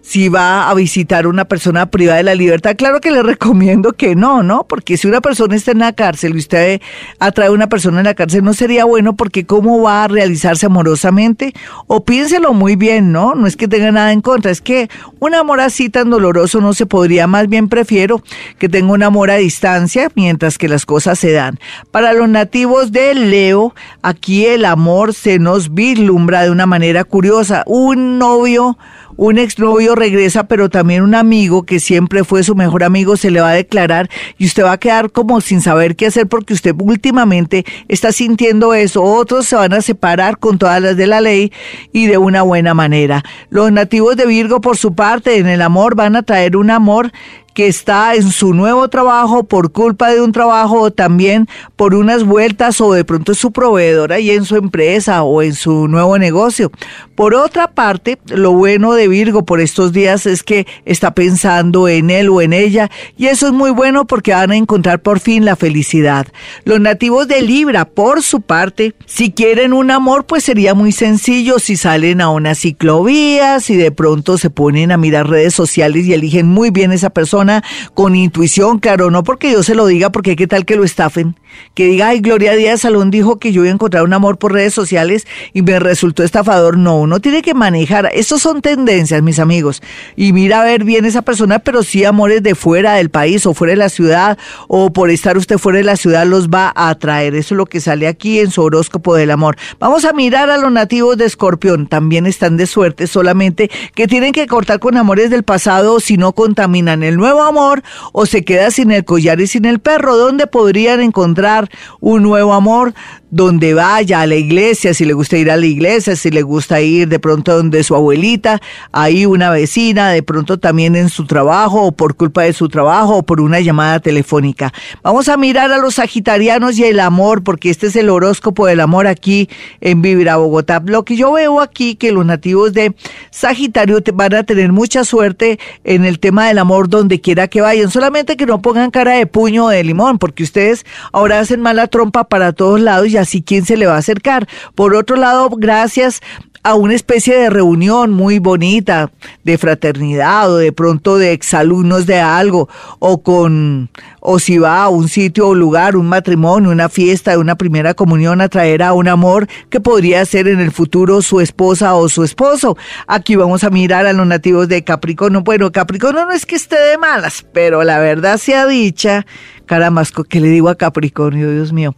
si va a visitar una persona privada de la libertad. Claro que le recomiendo que no, ¿no? Porque si una persona está en la cárcel y usted atrae a una persona en la cárcel, no sería bueno porque cómo va a realizarse amorosamente. O piénselo muy bien, ¿no? No es que tenga nada en contra, es que un amor así tan doloroso no se podría. Más bien prefiero que tenga un amor a distancia mientras que las cosas se dan. Para los nativos de Leo, aquí el amor se nos vislumbra de una manera curiosa. Un novio un exnovio regresa, pero también un amigo que siempre fue su mejor amigo se le va a declarar y usted va a quedar como sin saber qué hacer porque usted últimamente está sintiendo eso. Otros se van a separar con todas las de la ley y de una buena manera. Los nativos de Virgo, por su parte, en el amor van a traer un amor que está en su nuevo trabajo por culpa de un trabajo o también por unas vueltas o de pronto es su proveedor ahí en su empresa o en su nuevo negocio. Por otra parte, lo bueno de Virgo por estos días es que está pensando en él o en ella y eso es muy bueno porque van a encontrar por fin la felicidad. Los nativos de Libra, por su parte, si quieren un amor, pues sería muy sencillo si salen a una ciclovía, si de pronto se ponen a mirar redes sociales y eligen muy bien esa persona con intuición, claro, no porque yo se lo diga, porque qué tal que lo estafen. Que diga, ay, Gloria Díaz Salón dijo que yo iba a encontrar un amor por redes sociales y me resultó estafador. No, uno tiene que manejar. Estos son tendencias, mis amigos. Y mira a ver bien esa persona, pero sí amores de fuera del país o fuera de la ciudad o por estar usted fuera de la ciudad los va a atraer. Eso es lo que sale aquí en su horóscopo del amor. Vamos a mirar a los nativos de Escorpión. También están de suerte, solamente que tienen que cortar con amores del pasado si no contaminan el nuevo amor o se queda sin el collar y sin el perro. ¿Dónde podrían encontrar un nuevo amor? donde vaya a la iglesia, si le gusta ir a la iglesia, si le gusta ir de pronto donde su abuelita, ahí una vecina, de pronto también en su trabajo o por culpa de su trabajo o por una llamada telefónica. Vamos a mirar a los sagitarianos y el amor, porque este es el horóscopo del amor aquí en Vivir a Bogotá. Lo que yo veo aquí que los nativos de Sagitario van a tener mucha suerte en el tema del amor donde quiera que vayan, solamente que no pongan cara de puño o de limón, porque ustedes ahora hacen mala trompa para todos lados y así quién se le va a acercar. Por otro lado, gracias a una especie de reunión muy bonita de fraternidad o de pronto de exalumnos de algo o con o si va a un sitio o lugar, un matrimonio, una fiesta, una primera comunión a traer a un amor que podría ser en el futuro su esposa o su esposo. Aquí vamos a mirar a los nativos de Capricornio. Bueno, Capricornio no es que esté de malas, pero la verdad sea dicha, Caramasco, que le digo a Capricornio, Dios mío.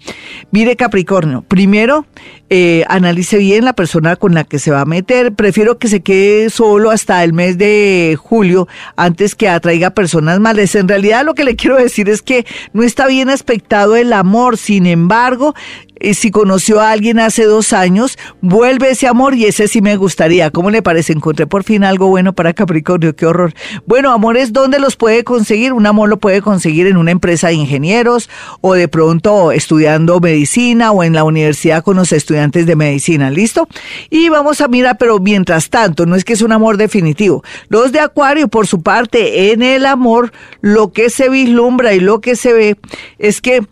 Mire Capricornio, primero eh, analice bien la persona con la que se va a meter. Prefiero que se quede solo hasta el mes de julio antes que atraiga personas malas. En realidad lo que le quiero decir es que no está bien aspectado el amor. Sin embargo, si conoció a alguien hace dos años, vuelve ese amor y ese sí me gustaría. ¿Cómo le parece? Encontré por fin algo bueno para Capricornio, qué horror. Bueno, amores, ¿dónde los puede conseguir? Un amor lo puede conseguir en una empresa de ingenieros o de pronto estudiando medicina o en la universidad con los estudiantes de medicina, ¿listo? Y vamos a mirar, pero mientras tanto, no es que es un amor definitivo. Los de Acuario, por su parte, en el amor, lo que se vislumbra y lo que se ve es que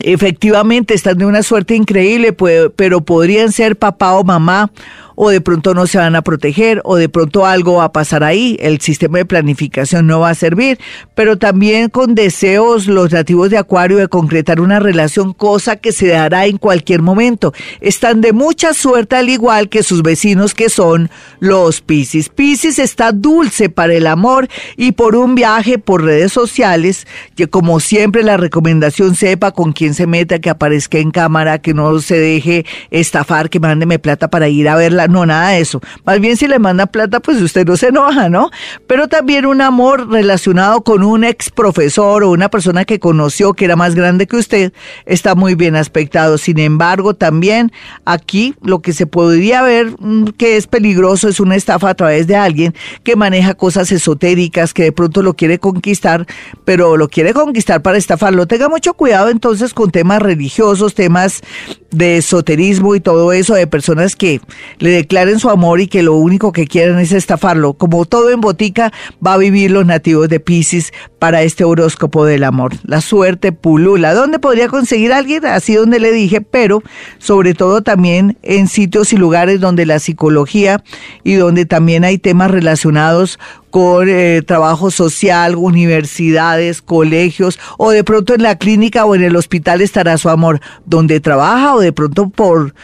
efectivamente están de una suerte increíble, pero podrían ser papá o mamá o de pronto no se van a proteger o de pronto algo va a pasar ahí, el sistema de planificación no va a servir, pero también con deseos los nativos de Acuario de concretar una relación, cosa que se dará en cualquier momento. Están de mucha suerte al igual que sus vecinos que son los Piscis. Piscis está dulce para el amor y por un viaje por redes sociales, que como siempre la recomendación sepa con quién se meta, que aparezca en cámara, que no se deje estafar, que mándeme plata para ir a verla no, nada de eso. Más bien si le manda plata, pues usted no se enoja, ¿no? Pero también un amor relacionado con un ex profesor o una persona que conoció que era más grande que usted, está muy bien aspectado. Sin embargo, también aquí lo que se podría ver mm, que es peligroso es una estafa a través de alguien que maneja cosas esotéricas, que de pronto lo quiere conquistar, pero lo quiere conquistar para estafarlo. Tenga mucho cuidado entonces con temas religiosos, temas de esoterismo y todo eso, de personas que le declaren su amor y que lo único que quieren es estafarlo. Como todo en botica, va a vivir los nativos de Pisces para este horóscopo del amor. La suerte pulula. ¿Dónde podría conseguir alguien? Así donde le dije, pero sobre todo también en sitios y lugares donde la psicología y donde también hay temas relacionados con eh, trabajo social, universidades, colegios o de pronto en la clínica o en el hospital estará su amor, donde trabaja o de pronto por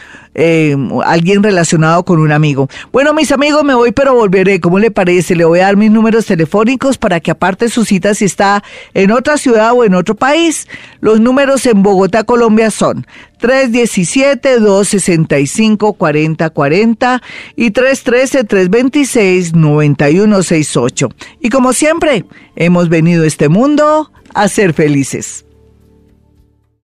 eh, alguien relacionado con un amigo. Bueno, mis amigos, me voy, pero volveré. ¿Cómo le parece? Le voy a dar mis números telefónicos para que aparte su cita si está en otra ciudad o en otro país. Los números en Bogotá, Colombia son 317-265-4040 y 313-326-9168. Y como siempre, hemos venido a este mundo a ser felices.